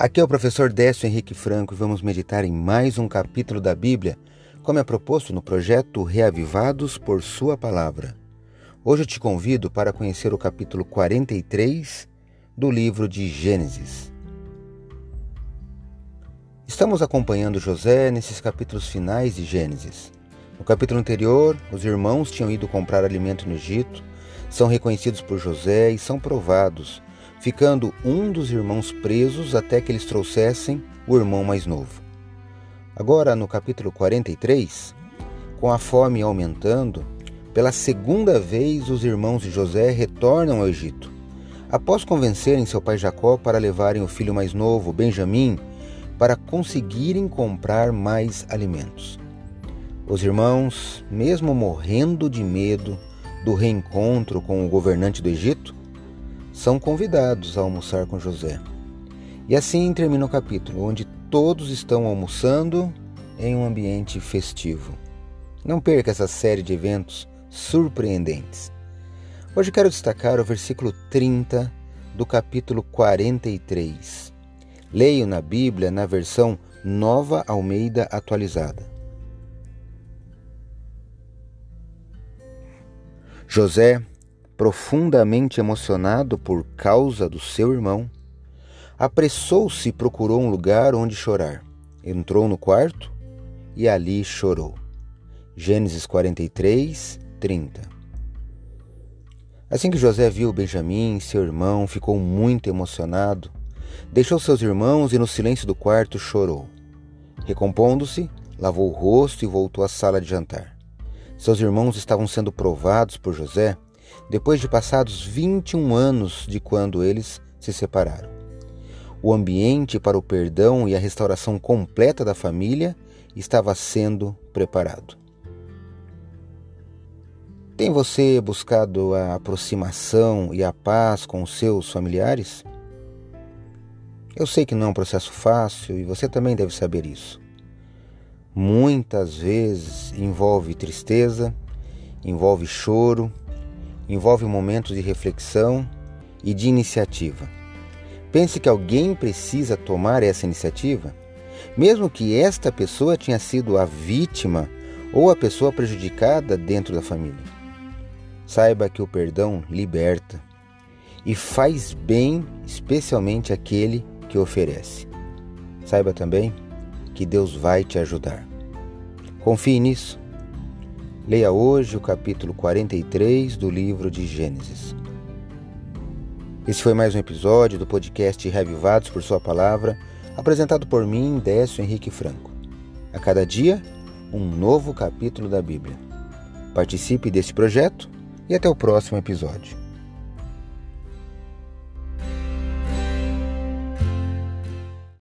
Aqui é o professor Décio Henrique Franco e vamos meditar em mais um capítulo da Bíblia, como é proposto no projeto Reavivados por Sua Palavra. Hoje eu te convido para conhecer o capítulo 43 do livro de Gênesis. Estamos acompanhando José nesses capítulos finais de Gênesis. No capítulo anterior, os irmãos tinham ido comprar alimento no Egito, são reconhecidos por José e são provados ficando um dos irmãos presos até que eles trouxessem o irmão mais novo. Agora, no capítulo 43, com a fome aumentando, pela segunda vez os irmãos de José retornam ao Egito. Após convencerem seu pai Jacó para levarem o filho mais novo, Benjamim, para conseguirem comprar mais alimentos. Os irmãos, mesmo morrendo de medo do reencontro com o governante do Egito, são convidados a almoçar com José. E assim termina o capítulo, onde todos estão almoçando em um ambiente festivo. Não perca essa série de eventos surpreendentes. Hoje quero destacar o versículo 30 do capítulo 43. Leio na Bíblia na versão Nova Almeida Atualizada. José profundamente emocionado por causa do seu irmão, apressou-se e procurou um lugar onde chorar. Entrou no quarto e ali chorou. Gênesis 43, 30. Assim que José viu Benjamim, seu irmão, ficou muito emocionado. Deixou seus irmãos e no silêncio do quarto chorou. Recompondo-se, lavou o rosto e voltou à sala de jantar. Seus irmãos estavam sendo provados por José depois de passados 21 anos de quando eles se separaram. O ambiente para o perdão e a restauração completa da família estava sendo preparado. Tem você buscado a aproximação e a paz com os seus familiares? Eu sei que não é um processo fácil e você também deve saber isso. Muitas vezes envolve tristeza, envolve choro, envolve momentos de reflexão e de iniciativa. Pense que alguém precisa tomar essa iniciativa, mesmo que esta pessoa tenha sido a vítima ou a pessoa prejudicada dentro da família. Saiba que o perdão liberta e faz bem, especialmente aquele que oferece. Saiba também que Deus vai te ajudar. Confie nisso Leia hoje o capítulo 43 do livro de Gênesis. Esse foi mais um episódio do podcast Revivados por Sua Palavra, apresentado por mim, Décio Henrique Franco. A cada dia, um novo capítulo da Bíblia. Participe desse projeto e até o próximo episódio.